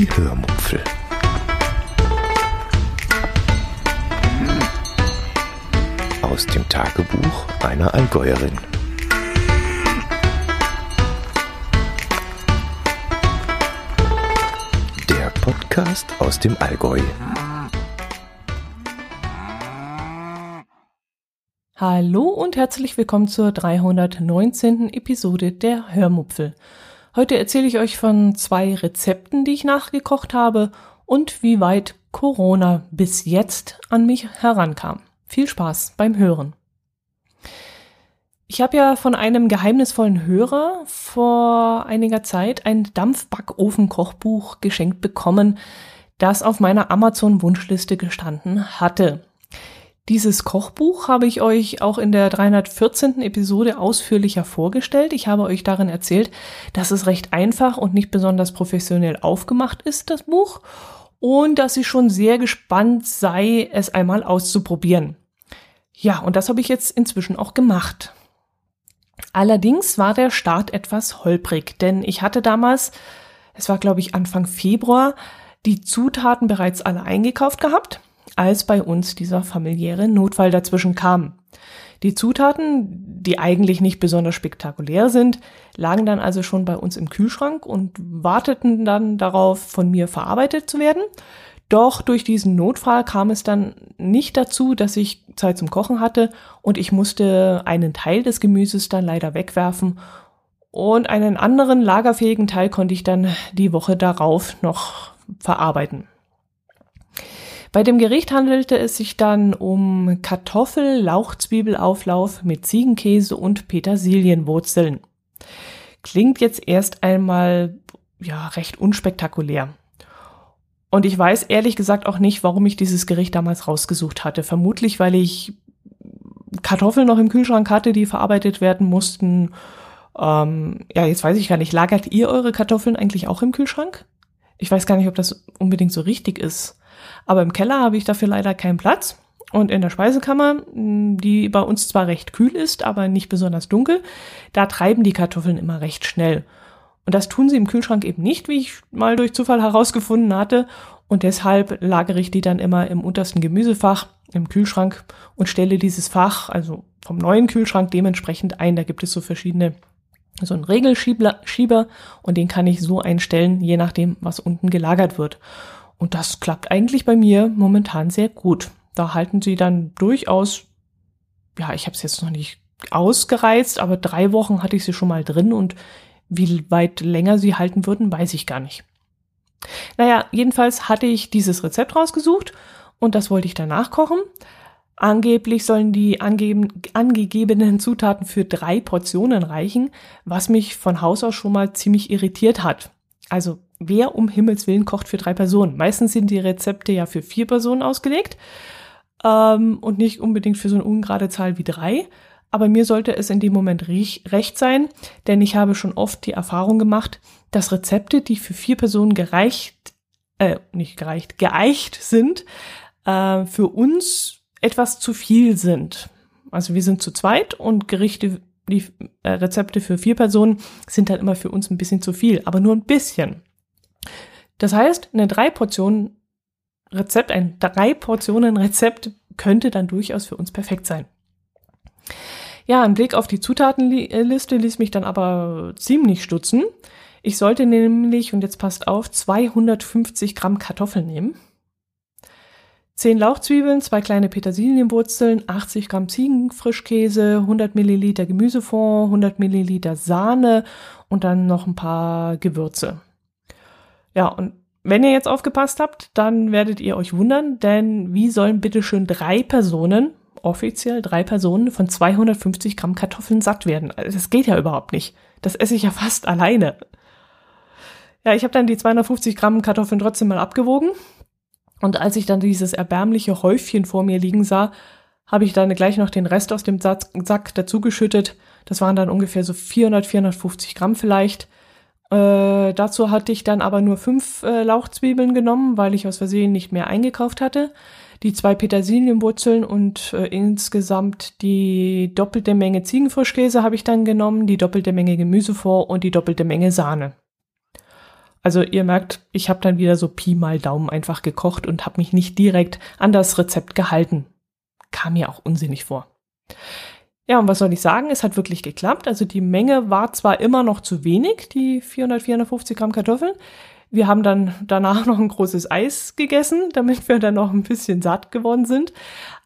Die Hörmupfel. Aus dem Tagebuch einer Allgäuerin. Der Podcast aus dem Allgäu. Hallo und herzlich willkommen zur 319. Episode der Hörmupfel. Heute erzähle ich euch von zwei Rezepten, die ich nachgekocht habe und wie weit Corona bis jetzt an mich herankam. Viel Spaß beim Hören. Ich habe ja von einem geheimnisvollen Hörer vor einiger Zeit ein Dampfbackofen-Kochbuch geschenkt bekommen, das auf meiner Amazon-Wunschliste gestanden hatte. Dieses Kochbuch habe ich euch auch in der 314. Episode ausführlicher vorgestellt. Ich habe euch darin erzählt, dass es recht einfach und nicht besonders professionell aufgemacht ist, das Buch, und dass ich schon sehr gespannt sei, es einmal auszuprobieren. Ja, und das habe ich jetzt inzwischen auch gemacht. Allerdings war der Start etwas holprig, denn ich hatte damals, es war glaube ich Anfang Februar, die Zutaten bereits alle eingekauft gehabt als bei uns dieser familiäre Notfall dazwischen kam. Die Zutaten, die eigentlich nicht besonders spektakulär sind, lagen dann also schon bei uns im Kühlschrank und warteten dann darauf, von mir verarbeitet zu werden. Doch durch diesen Notfall kam es dann nicht dazu, dass ich Zeit zum Kochen hatte und ich musste einen Teil des Gemüses dann leider wegwerfen und einen anderen lagerfähigen Teil konnte ich dann die Woche darauf noch verarbeiten. Bei dem Gericht handelte es sich dann um Kartoffel-Lauchzwiebelauflauf mit Ziegenkäse und Petersilienwurzeln. Klingt jetzt erst einmal ja recht unspektakulär. Und ich weiß ehrlich gesagt auch nicht, warum ich dieses Gericht damals rausgesucht hatte. Vermutlich, weil ich Kartoffeln noch im Kühlschrank hatte, die verarbeitet werden mussten. Ähm, ja, jetzt weiß ich gar nicht, lagert ihr eure Kartoffeln eigentlich auch im Kühlschrank? Ich weiß gar nicht, ob das unbedingt so richtig ist. Aber im Keller habe ich dafür leider keinen Platz. Und in der Speisekammer, die bei uns zwar recht kühl ist, aber nicht besonders dunkel, da treiben die Kartoffeln immer recht schnell. Und das tun sie im Kühlschrank eben nicht, wie ich mal durch Zufall herausgefunden hatte. Und deshalb lagere ich die dann immer im untersten Gemüsefach im Kühlschrank und stelle dieses Fach, also vom neuen Kühlschrank dementsprechend ein. Da gibt es so verschiedene, so einen Regelschieber und den kann ich so einstellen, je nachdem, was unten gelagert wird. Und das klappt eigentlich bei mir momentan sehr gut. Da halten sie dann durchaus, ja, ich habe es jetzt noch nicht ausgereizt, aber drei Wochen hatte ich sie schon mal drin und wie weit länger sie halten würden, weiß ich gar nicht. Naja, jedenfalls hatte ich dieses Rezept rausgesucht und das wollte ich danach kochen. Angeblich sollen die angeben, angegebenen Zutaten für drei Portionen reichen, was mich von Haus aus schon mal ziemlich irritiert hat. Also wer um Himmels Willen kocht für drei Personen? Meistens sind die Rezepte ja für vier Personen ausgelegt ähm, und nicht unbedingt für so eine ungerade Zahl wie drei. Aber mir sollte es in dem Moment recht sein, denn ich habe schon oft die Erfahrung gemacht, dass Rezepte, die für vier Personen gereicht, äh, nicht gereicht, geeicht sind, äh, für uns etwas zu viel sind. Also wir sind zu zweit und Gerichte, die äh, Rezepte für vier Personen sind dann immer für uns ein bisschen zu viel, aber nur ein bisschen. Das heißt, eine drei Portionen Rezept, ein drei Portionen Rezept könnte dann durchaus für uns perfekt sein. Ja, ein Blick auf die Zutatenliste ließ mich dann aber ziemlich stutzen. Ich sollte nämlich, und jetzt passt auf, 250 Gramm Kartoffeln nehmen. 10 Lauchzwiebeln, zwei kleine Petersilienwurzeln, 80 Gramm Ziegenfrischkäse, 100 Milliliter Gemüsefond, 100 Milliliter Sahne und dann noch ein paar Gewürze. Ja, und wenn ihr jetzt aufgepasst habt, dann werdet ihr euch wundern, denn wie sollen bitte schön drei Personen, offiziell drei Personen, von 250 Gramm Kartoffeln satt werden? Also das geht ja überhaupt nicht. Das esse ich ja fast alleine. Ja, ich habe dann die 250 Gramm Kartoffeln trotzdem mal abgewogen. Und als ich dann dieses erbärmliche Häufchen vor mir liegen sah, habe ich dann gleich noch den Rest aus dem Sack dazugeschüttet. Das waren dann ungefähr so 400, 450 Gramm vielleicht. Äh, dazu hatte ich dann aber nur fünf äh, Lauchzwiebeln genommen, weil ich aus Versehen nicht mehr eingekauft hatte. Die zwei Petersilienwurzeln und äh, insgesamt die doppelte Menge Ziegenfrischkäse habe ich dann genommen, die doppelte Menge Gemüsefond und die doppelte Menge Sahne. Also ihr merkt, ich habe dann wieder so Pi mal Daumen einfach gekocht und habe mich nicht direkt an das Rezept gehalten. Kam mir auch unsinnig vor. Ja, und was soll ich sagen? Es hat wirklich geklappt. Also die Menge war zwar immer noch zu wenig, die 400, 450 Gramm Kartoffeln. Wir haben dann danach noch ein großes Eis gegessen, damit wir dann noch ein bisschen satt geworden sind.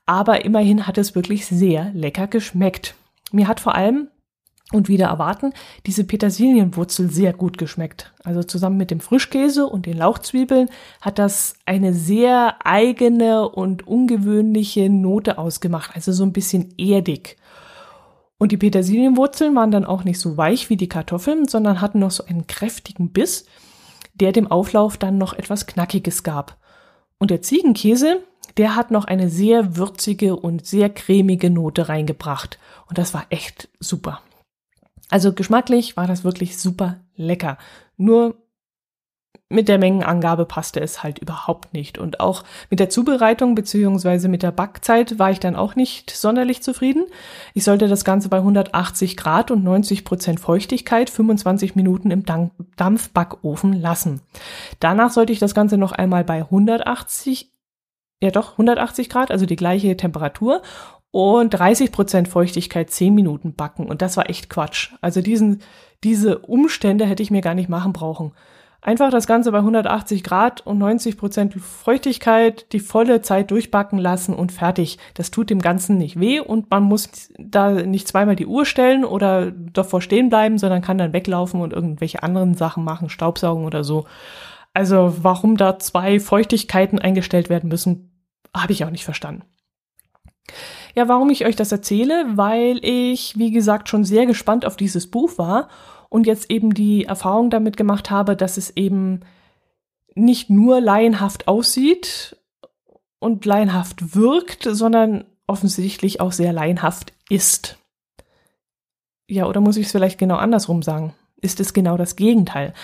Aber immerhin hat es wirklich sehr lecker geschmeckt. Mir hat vor allem und wieder erwarten, diese Petersilienwurzel sehr gut geschmeckt. Also zusammen mit dem Frischkäse und den Lauchzwiebeln hat das eine sehr eigene und ungewöhnliche Note ausgemacht, also so ein bisschen erdig. Und die Petersilienwurzeln waren dann auch nicht so weich wie die Kartoffeln, sondern hatten noch so einen kräftigen Biss, der dem Auflauf dann noch etwas Knackiges gab. Und der Ziegenkäse, der hat noch eine sehr würzige und sehr cremige Note reingebracht. Und das war echt super. Also geschmacklich war das wirklich super lecker. Nur mit der Mengenangabe passte es halt überhaupt nicht. Und auch mit der Zubereitung beziehungsweise mit der Backzeit war ich dann auch nicht sonderlich zufrieden. Ich sollte das Ganze bei 180 Grad und 90 Prozent Feuchtigkeit 25 Minuten im Dampfbackofen lassen. Danach sollte ich das Ganze noch einmal bei 180 ja doch 180 Grad, also die gleiche Temperatur und 30 Prozent Feuchtigkeit 10 Minuten backen. Und das war echt Quatsch. Also diesen, diese Umstände hätte ich mir gar nicht machen brauchen. Einfach das Ganze bei 180 Grad und 90 Prozent Feuchtigkeit die volle Zeit durchbacken lassen und fertig. Das tut dem Ganzen nicht weh und man muss da nicht zweimal die Uhr stellen oder davor stehen bleiben, sondern kann dann weglaufen und irgendwelche anderen Sachen machen, Staubsaugen oder so. Also warum da zwei Feuchtigkeiten eingestellt werden müssen, habe ich auch nicht verstanden. Ja, warum ich euch das erzähle? Weil ich, wie gesagt, schon sehr gespannt auf dieses Buch war und jetzt eben die Erfahrung damit gemacht habe, dass es eben nicht nur laienhaft aussieht und laienhaft wirkt, sondern offensichtlich auch sehr laienhaft ist. Ja, oder muss ich es vielleicht genau andersrum sagen? Ist es genau das Gegenteil?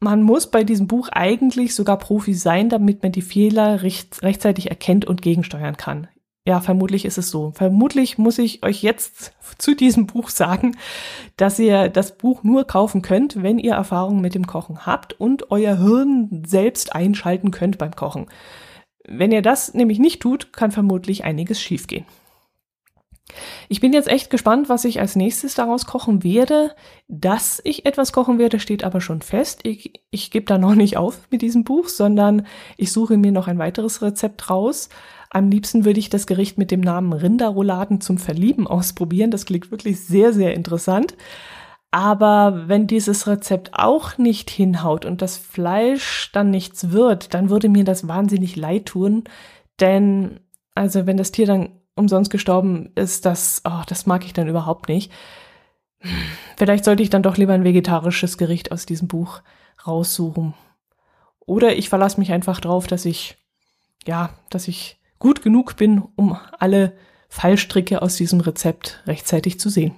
Man muss bei diesem Buch eigentlich sogar Profi sein, damit man die Fehler recht, rechtzeitig erkennt und gegensteuern kann. Ja, vermutlich ist es so. Vermutlich muss ich euch jetzt zu diesem Buch sagen, dass ihr das Buch nur kaufen könnt, wenn ihr Erfahrungen mit dem Kochen habt und euer Hirn selbst einschalten könnt beim Kochen. Wenn ihr das nämlich nicht tut, kann vermutlich einiges schiefgehen. Ich bin jetzt echt gespannt, was ich als nächstes daraus kochen werde. Dass ich etwas kochen werde, steht aber schon fest. Ich, ich gebe da noch nicht auf mit diesem Buch, sondern ich suche mir noch ein weiteres Rezept raus. Am liebsten würde ich das Gericht mit dem Namen Rinderrouladen zum Verlieben ausprobieren. Das klingt wirklich sehr, sehr interessant. Aber wenn dieses Rezept auch nicht hinhaut und das Fleisch dann nichts wird, dann würde mir das wahnsinnig leid tun. Denn, also wenn das Tier dann umsonst gestorben ist, das, oh, das mag ich dann überhaupt nicht. Vielleicht sollte ich dann doch lieber ein vegetarisches Gericht aus diesem Buch raussuchen. Oder ich verlasse mich einfach drauf, dass ich, ja, dass ich gut genug bin, um alle Fallstricke aus diesem Rezept rechtzeitig zu sehen.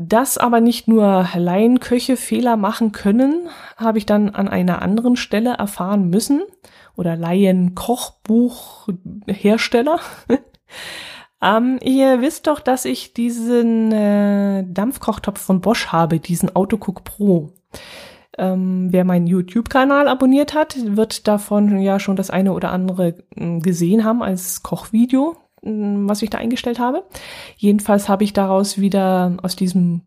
Dass aber nicht nur Laienköche Fehler machen können, habe ich dann an einer anderen Stelle erfahren müssen oder Laien-Kochbuchhersteller. ähm, ihr wisst doch, dass ich diesen äh, Dampfkochtopf von Bosch habe, diesen Autocook Pro. Ähm, wer meinen YouTube-Kanal abonniert hat, wird davon ja schon das eine oder andere äh, gesehen haben als Kochvideo, äh, was ich da eingestellt habe. Jedenfalls habe ich daraus wieder aus diesem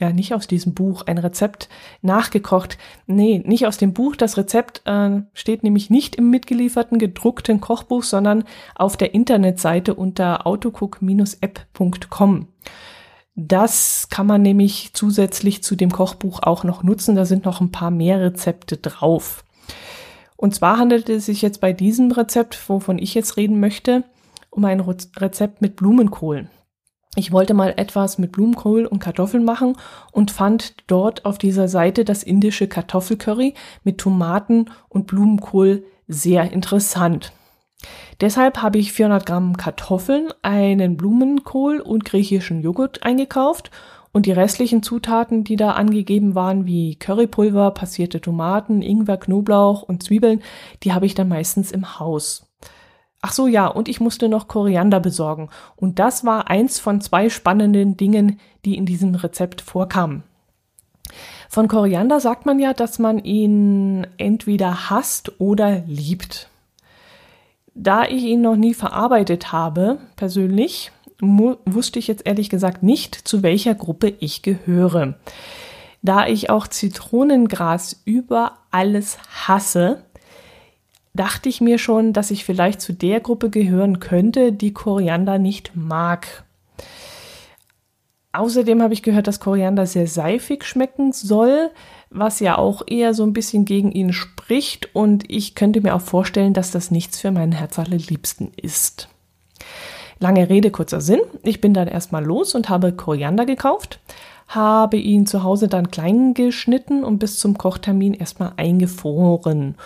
ja nicht aus diesem Buch ein Rezept nachgekocht. Nee, nicht aus dem Buch. Das Rezept äh, steht nämlich nicht im mitgelieferten gedruckten Kochbuch, sondern auf der Internetseite unter autocook-app.com. Das kann man nämlich zusätzlich zu dem Kochbuch auch noch nutzen. Da sind noch ein paar mehr Rezepte drauf. Und zwar handelt es sich jetzt bei diesem Rezept, wovon ich jetzt reden möchte, um ein Rezept mit Blumenkohl. Ich wollte mal etwas mit Blumenkohl und Kartoffeln machen und fand dort auf dieser Seite das indische Kartoffelcurry mit Tomaten und Blumenkohl sehr interessant. Deshalb habe ich 400 Gramm Kartoffeln, einen Blumenkohl und griechischen Joghurt eingekauft und die restlichen Zutaten, die da angegeben waren, wie Currypulver, passierte Tomaten, Ingwer, Knoblauch und Zwiebeln, die habe ich dann meistens im Haus. Ach so, ja, und ich musste noch Koriander besorgen. Und das war eins von zwei spannenden Dingen, die in diesem Rezept vorkamen. Von Koriander sagt man ja, dass man ihn entweder hasst oder liebt. Da ich ihn noch nie verarbeitet habe, persönlich, wusste ich jetzt ehrlich gesagt nicht, zu welcher Gruppe ich gehöre. Da ich auch Zitronengras über alles hasse, dachte ich mir schon, dass ich vielleicht zu der Gruppe gehören könnte, die Koriander nicht mag. Außerdem habe ich gehört, dass Koriander sehr seifig schmecken soll, was ja auch eher so ein bisschen gegen ihn spricht. Und ich könnte mir auch vorstellen, dass das nichts für meinen Herz allerliebsten ist. Lange Rede, kurzer Sinn. Ich bin dann erstmal los und habe Koriander gekauft, habe ihn zu Hause dann klein geschnitten und bis zum Kochtermin erstmal eingefroren.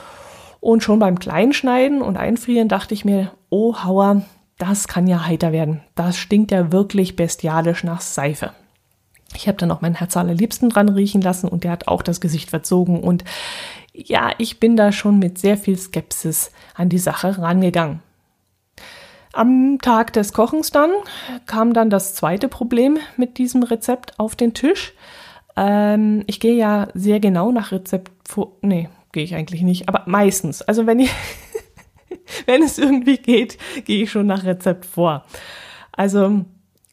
Und schon beim Kleinschneiden und Einfrieren dachte ich mir, oh Hauer, das kann ja heiter werden. Das stinkt ja wirklich bestialisch nach Seife. Ich habe dann auch meinen Herz allerliebsten dran riechen lassen und der hat auch das Gesicht verzogen. Und ja, ich bin da schon mit sehr viel Skepsis an die Sache rangegangen. Am Tag des Kochens dann kam dann das zweite Problem mit diesem Rezept auf den Tisch. Ähm, ich gehe ja sehr genau nach Rezept vor. Nee, gehe ich eigentlich nicht, aber meistens. Also wenn ich wenn es irgendwie geht, gehe ich schon nach Rezept vor. Also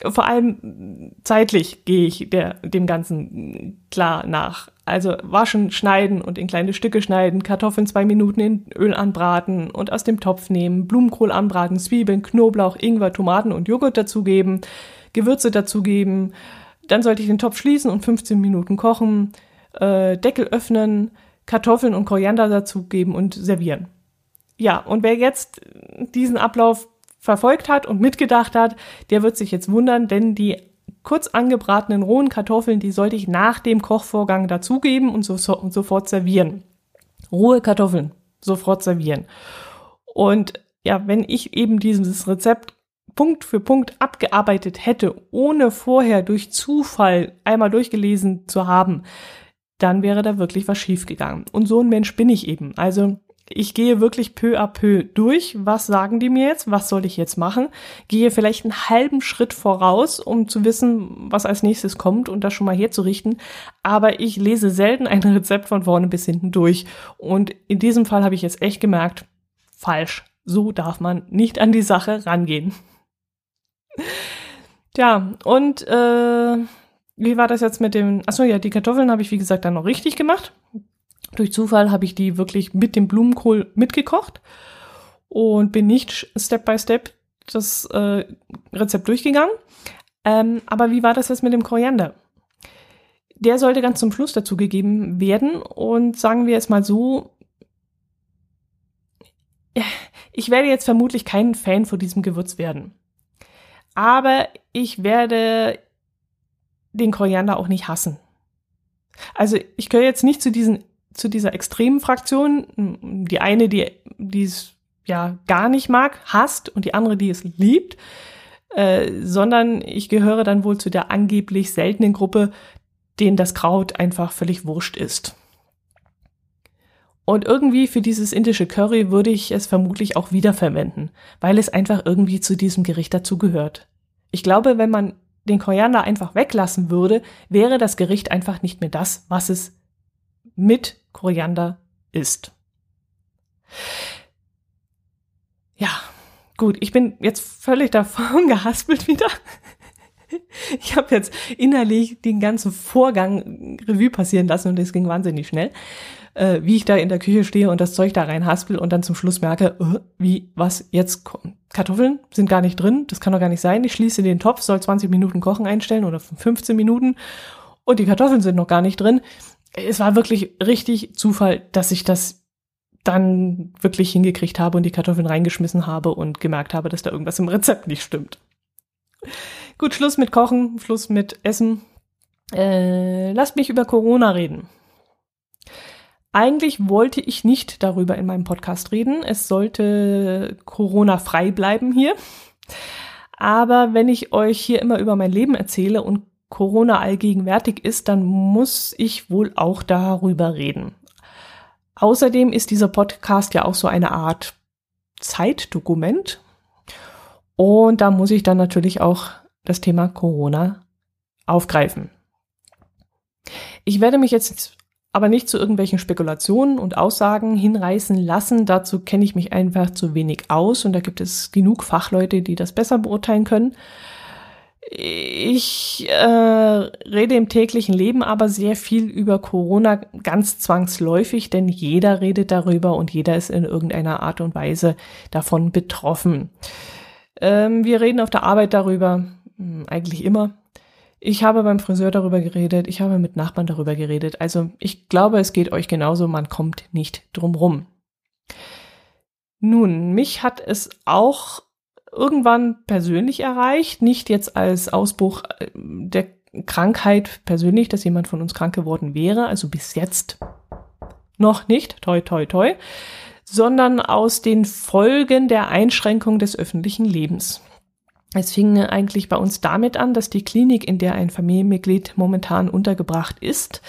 vor allem zeitlich gehe ich der, dem Ganzen klar nach. Also waschen, schneiden und in kleine Stücke schneiden, Kartoffeln zwei Minuten in Öl anbraten und aus dem Topf nehmen, Blumenkohl anbraten, Zwiebeln, Knoblauch, Ingwer, Tomaten und Joghurt dazugeben, Gewürze dazugeben. Dann sollte ich den Topf schließen und 15 Minuten kochen, äh, Deckel öffnen, Kartoffeln und Koriander dazugeben und servieren. Ja, und wer jetzt diesen Ablauf verfolgt hat und mitgedacht hat, der wird sich jetzt wundern, denn die kurz angebratenen rohen Kartoffeln, die sollte ich nach dem Kochvorgang dazugeben und, so, so, und sofort servieren. Rohe Kartoffeln sofort servieren. Und ja, wenn ich eben dieses Rezept Punkt für Punkt abgearbeitet hätte, ohne vorher durch Zufall einmal durchgelesen zu haben, dann wäre da wirklich was schiefgegangen. Und so ein Mensch bin ich eben. Also ich gehe wirklich peu à peu durch. Was sagen die mir jetzt? Was soll ich jetzt machen? Gehe vielleicht einen halben Schritt voraus, um zu wissen, was als nächstes kommt und das schon mal herzurichten. Aber ich lese selten ein Rezept von vorne bis hinten durch. Und in diesem Fall habe ich jetzt echt gemerkt, falsch. So darf man nicht an die Sache rangehen. Tja, und äh, wie war das jetzt mit dem? Achso, ja, die Kartoffeln habe ich wie gesagt dann noch richtig gemacht. Durch Zufall habe ich die wirklich mit dem Blumenkohl mitgekocht und bin nicht Step by Step das äh, Rezept durchgegangen. Ähm, aber wie war das jetzt mit dem Koriander? Der sollte ganz zum Schluss dazugegeben werden und sagen wir es mal so, ich werde jetzt vermutlich kein Fan von diesem Gewürz werden. Aber ich werde den Koriander auch nicht hassen. Also ich gehöre jetzt nicht zu diesen zu dieser extremen Fraktion. Die eine, die, die es ja gar nicht mag, hasst und die andere, die es liebt. Äh, sondern ich gehöre dann wohl zu der angeblich seltenen Gruppe, denen das Kraut einfach völlig wurscht ist. Und irgendwie für dieses indische Curry würde ich es vermutlich auch wiederverwenden, weil es einfach irgendwie zu diesem Gericht dazugehört. Ich glaube, wenn man den Koriander einfach weglassen würde, wäre das Gericht einfach nicht mehr das, was es mit Koriander ist. Ja, gut, ich bin jetzt völlig davon gehaspelt wieder. Ich habe jetzt innerlich den ganzen Vorgang Revue passieren lassen und es ging wahnsinnig schnell, äh, wie ich da in der Küche stehe und das Zeug da rein haspel und dann zum Schluss merke, äh, wie, was, jetzt Kartoffeln sind gar nicht drin, das kann doch gar nicht sein. Ich schließe den Topf, soll 20 Minuten kochen einstellen oder 15 Minuten und die Kartoffeln sind noch gar nicht drin es war wirklich richtig Zufall, dass ich das dann wirklich hingekriegt habe und die Kartoffeln reingeschmissen habe und gemerkt habe, dass da irgendwas im Rezept nicht stimmt. Gut, Schluss mit Kochen, Schluss mit Essen. Äh, lasst mich über Corona reden. Eigentlich wollte ich nicht darüber in meinem Podcast reden. Es sollte Corona frei bleiben hier. Aber wenn ich euch hier immer über mein Leben erzähle und Corona allgegenwärtig ist, dann muss ich wohl auch darüber reden. Außerdem ist dieser Podcast ja auch so eine Art Zeitdokument. Und da muss ich dann natürlich auch das Thema Corona aufgreifen. Ich werde mich jetzt aber nicht zu irgendwelchen Spekulationen und Aussagen hinreißen lassen. Dazu kenne ich mich einfach zu wenig aus und da gibt es genug Fachleute, die das besser beurteilen können. Ich äh, rede im täglichen Leben aber sehr viel über Corona ganz zwangsläufig, denn jeder redet darüber und jeder ist in irgendeiner Art und Weise davon betroffen. Ähm, wir reden auf der Arbeit darüber, hm, eigentlich immer. Ich habe beim Friseur darüber geredet, ich habe mit Nachbarn darüber geredet. Also ich glaube, es geht euch genauso, man kommt nicht drum rum. Nun, mich hat es auch irgendwann persönlich erreicht, nicht jetzt als Ausbruch äh, der Krankheit persönlich, dass jemand von uns krank geworden wäre, also bis jetzt noch nicht, toi toi toi, sondern aus den Folgen der Einschränkung des öffentlichen Lebens. Es fing eigentlich bei uns damit an, dass die Klinik, in der ein Familienmitglied momentan untergebracht ist,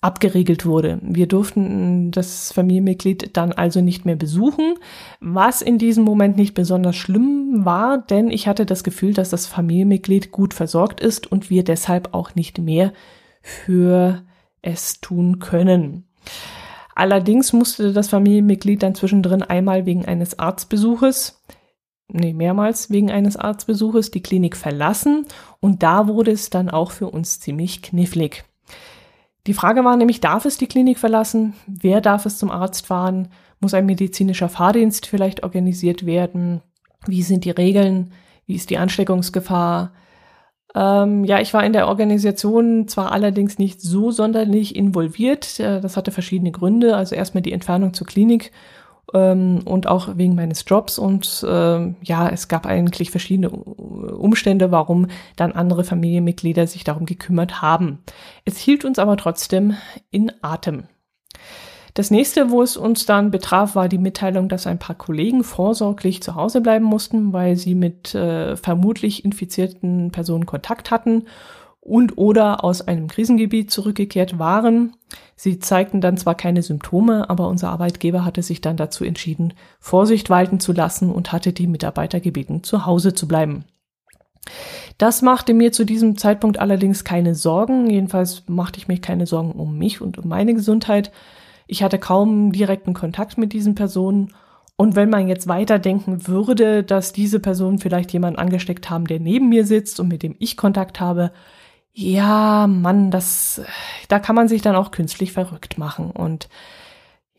abgeriegelt wurde. Wir durften das Familienmitglied dann also nicht mehr besuchen, was in diesem Moment nicht besonders schlimm war, denn ich hatte das Gefühl, dass das Familienmitglied gut versorgt ist und wir deshalb auch nicht mehr für es tun können. Allerdings musste das Familienmitglied dann zwischendrin einmal wegen eines Arztbesuches nee, mehrmals wegen eines Arztbesuches die Klinik verlassen und da wurde es dann auch für uns ziemlich knifflig. Die Frage war nämlich, darf es die Klinik verlassen? Wer darf es zum Arzt fahren? Muss ein medizinischer Fahrdienst vielleicht organisiert werden? Wie sind die Regeln? Wie ist die Ansteckungsgefahr? Ähm, ja, ich war in der Organisation zwar allerdings nicht so sonderlich involviert. Äh, das hatte verschiedene Gründe. Also erstmal die Entfernung zur Klinik ähm, und auch wegen meines Jobs. Und äh, ja, es gab eigentlich verschiedene Umstände, warum dann andere Familienmitglieder sich darum gekümmert haben. Es hielt uns aber trotzdem in Atem. Das nächste, wo es uns dann betraf, war die Mitteilung, dass ein paar Kollegen vorsorglich zu Hause bleiben mussten, weil sie mit äh, vermutlich infizierten Personen Kontakt hatten und oder aus einem Krisengebiet zurückgekehrt waren. Sie zeigten dann zwar keine Symptome, aber unser Arbeitgeber hatte sich dann dazu entschieden, Vorsicht walten zu lassen und hatte die Mitarbeiter gebeten, zu Hause zu bleiben. Das machte mir zu diesem Zeitpunkt allerdings keine Sorgen. Jedenfalls machte ich mir keine Sorgen um mich und um meine Gesundheit. Ich hatte kaum direkten Kontakt mit diesen Personen. Und wenn man jetzt weiterdenken würde, dass diese Personen vielleicht jemanden angesteckt haben, der neben mir sitzt und mit dem ich Kontakt habe, ja, Mann, das, da kann man sich dann auch künstlich verrückt machen. Und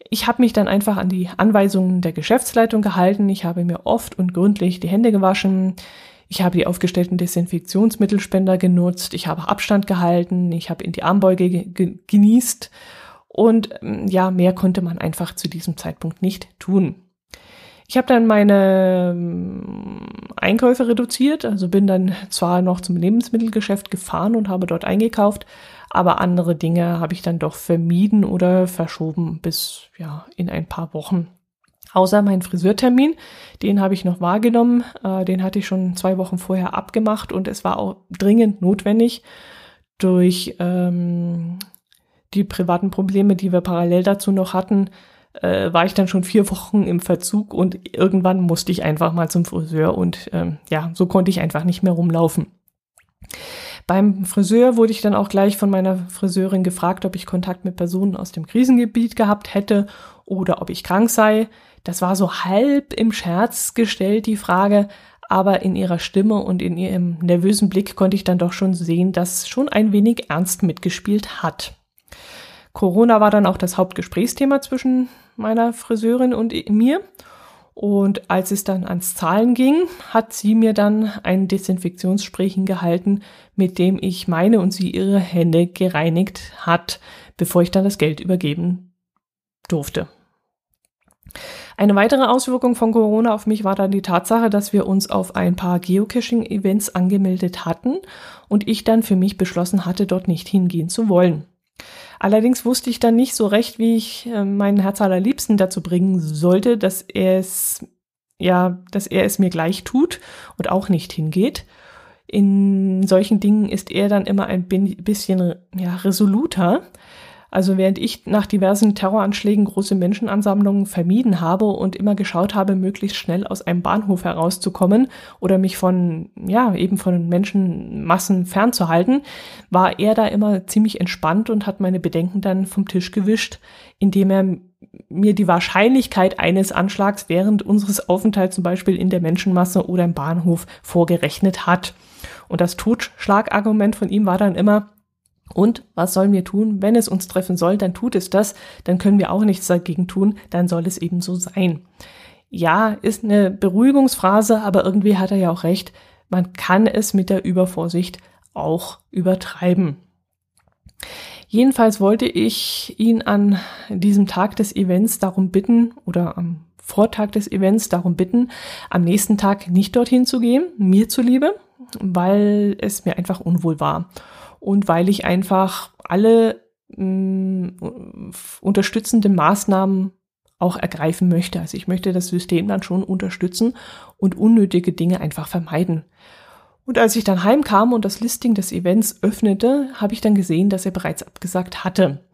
ich habe mich dann einfach an die Anweisungen der Geschäftsleitung gehalten. Ich habe mir oft und gründlich die Hände gewaschen. Ich habe die aufgestellten Desinfektionsmittelspender genutzt. Ich habe Abstand gehalten. Ich habe in die Armbeuge ge genießt. Und ja, mehr konnte man einfach zu diesem Zeitpunkt nicht tun. Ich habe dann meine ähm, Einkäufe reduziert, also bin dann zwar noch zum Lebensmittelgeschäft gefahren und habe dort eingekauft, aber andere Dinge habe ich dann doch vermieden oder verschoben bis ja in ein paar Wochen. Außer mein Friseurtermin, den habe ich noch wahrgenommen, äh, den hatte ich schon zwei Wochen vorher abgemacht und es war auch dringend notwendig durch ähm, die privaten Probleme, die wir parallel dazu noch hatten, äh, war ich dann schon vier Wochen im Verzug und irgendwann musste ich einfach mal zum Friseur und ähm, ja, so konnte ich einfach nicht mehr rumlaufen. Beim Friseur wurde ich dann auch gleich von meiner Friseurin gefragt, ob ich Kontakt mit Personen aus dem Krisengebiet gehabt hätte oder ob ich krank sei. Das war so halb im Scherz gestellt, die Frage, aber in ihrer Stimme und in ihrem nervösen Blick konnte ich dann doch schon sehen, dass schon ein wenig ernst mitgespielt hat. Corona war dann auch das Hauptgesprächsthema zwischen meiner Friseurin und mir. Und als es dann ans Zahlen ging, hat sie mir dann ein Desinfektionsspray hingehalten, mit dem ich meine und sie ihre Hände gereinigt hat, bevor ich dann das Geld übergeben durfte. Eine weitere Auswirkung von Corona auf mich war dann die Tatsache, dass wir uns auf ein paar Geocaching-Events angemeldet hatten und ich dann für mich beschlossen hatte, dort nicht hingehen zu wollen. Allerdings wusste ich dann nicht so recht, wie ich äh, meinen Herz allerliebsten dazu bringen sollte, dass er es, ja, dass er es mir gleich tut und auch nicht hingeht. In solchen Dingen ist er dann immer ein bisschen ja, resoluter. Also während ich nach diversen Terroranschlägen große Menschenansammlungen vermieden habe und immer geschaut habe, möglichst schnell aus einem Bahnhof herauszukommen oder mich von, ja, eben von Menschenmassen fernzuhalten, war er da immer ziemlich entspannt und hat meine Bedenken dann vom Tisch gewischt, indem er mir die Wahrscheinlichkeit eines Anschlags während unseres Aufenthalts zum Beispiel in der Menschenmasse oder im Bahnhof vorgerechnet hat. Und das Totschlagargument von ihm war dann immer, und was sollen wir tun? Wenn es uns treffen soll, dann tut es das, dann können wir auch nichts dagegen tun, dann soll es eben so sein. Ja, ist eine Beruhigungsphrase, aber irgendwie hat er ja auch recht, man kann es mit der Übervorsicht auch übertreiben. Jedenfalls wollte ich ihn an diesem Tag des Events darum bitten oder am Vortag des Events darum bitten, am nächsten Tag nicht dorthin zu gehen, mir zuliebe, weil es mir einfach unwohl war und weil ich einfach alle mh, mm, unterstützende Maßnahmen auch ergreifen möchte. Also ich möchte das System dann schon unterstützen und unnötige Dinge einfach vermeiden. Und als ich dann heimkam und das Listing des Events öffnete, habe ich dann gesehen, dass er bereits abgesagt hatte.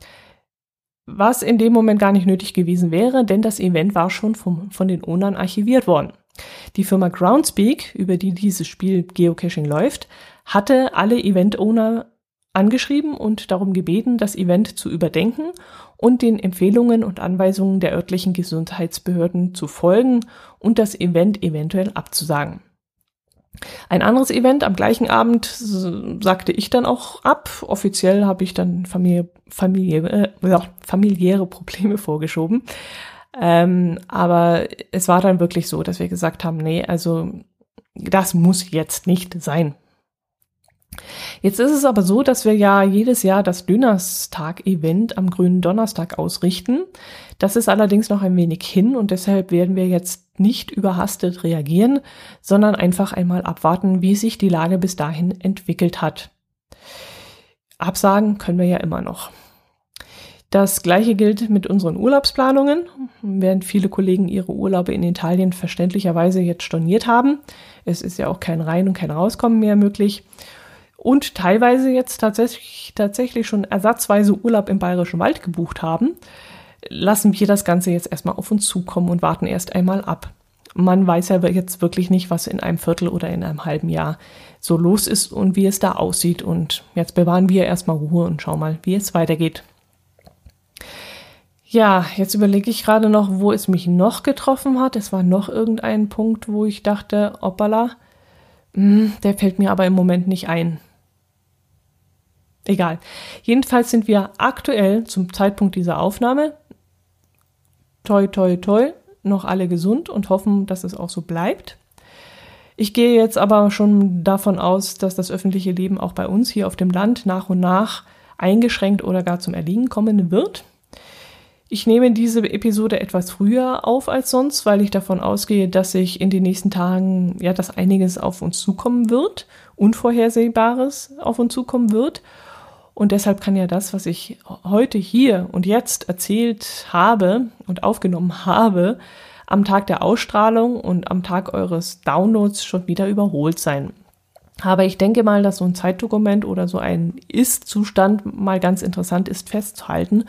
Was in dem Moment gar nicht nötig gewesen wäre, denn das Event war schon vom, von den Ownern archiviert worden. Die Firma Groundspeak, über die dieses Spiel Geocaching läuft, hatte alle Event-Owner angeschrieben und darum gebeten, das Event zu überdenken und den Empfehlungen und Anweisungen der örtlichen Gesundheitsbehörden zu folgen und das Event eventuell abzusagen. Ein anderes Event am gleichen Abend sagte ich dann auch ab. Offiziell habe ich dann Familie, Familie, äh, familiäre Probleme vorgeschoben. Ähm, aber es war dann wirklich so, dass wir gesagt haben, nee, also das muss jetzt nicht sein. Jetzt ist es aber so, dass wir ja jedes Jahr das Dönerstag-Event am grünen Donnerstag ausrichten. Das ist allerdings noch ein wenig hin und deshalb werden wir jetzt nicht überhastet reagieren, sondern einfach einmal abwarten, wie sich die Lage bis dahin entwickelt hat. Absagen können wir ja immer noch. Das gleiche gilt mit unseren Urlaubsplanungen, während viele Kollegen ihre Urlaube in Italien verständlicherweise jetzt storniert haben. Es ist ja auch kein Rein- und kein Rauskommen mehr möglich und teilweise jetzt tatsächlich, tatsächlich schon ersatzweise Urlaub im Bayerischen Wald gebucht haben, lassen wir das Ganze jetzt erstmal auf uns zukommen und warten erst einmal ab. Man weiß ja jetzt wirklich nicht, was in einem Viertel oder in einem halben Jahr so los ist und wie es da aussieht. Und jetzt bewahren wir erstmal Ruhe und schauen mal, wie es weitergeht. Ja, jetzt überlege ich gerade noch, wo es mich noch getroffen hat. Es war noch irgendein Punkt, wo ich dachte, hoppala, hm, der fällt mir aber im Moment nicht ein. Egal. Jedenfalls sind wir aktuell zum Zeitpunkt dieser Aufnahme toi toi toi noch alle gesund und hoffen, dass es auch so bleibt. Ich gehe jetzt aber schon davon aus, dass das öffentliche Leben auch bei uns hier auf dem Land nach und nach eingeschränkt oder gar zum Erliegen kommen wird. Ich nehme diese Episode etwas früher auf als sonst, weil ich davon ausgehe, dass sich in den nächsten Tagen ja das einiges auf uns zukommen wird, Unvorhersehbares auf uns zukommen wird. Und deshalb kann ja das, was ich heute hier und jetzt erzählt habe und aufgenommen habe, am Tag der Ausstrahlung und am Tag eures Downloads schon wieder überholt sein. Aber ich denke mal, dass so ein Zeitdokument oder so ein Ist-Zustand mal ganz interessant ist festzuhalten.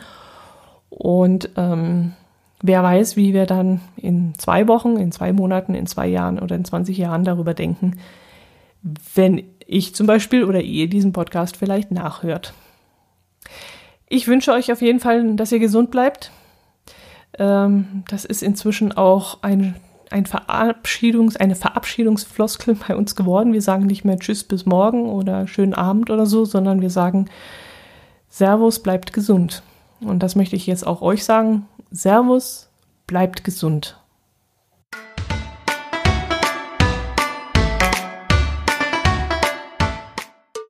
Und ähm, wer weiß, wie wir dann in zwei Wochen, in zwei Monaten, in zwei Jahren oder in 20 Jahren darüber denken, wenn ich zum Beispiel oder ihr diesen Podcast vielleicht nachhört. Ich wünsche euch auf jeden Fall, dass ihr gesund bleibt. Ähm, das ist inzwischen auch ein, ein Verabschiedungs-, eine Verabschiedungsfloskel bei uns geworden. Wir sagen nicht mehr Tschüss bis morgen oder schönen Abend oder so, sondern wir sagen Servus, bleibt gesund. Und das möchte ich jetzt auch euch sagen. Servus, bleibt gesund.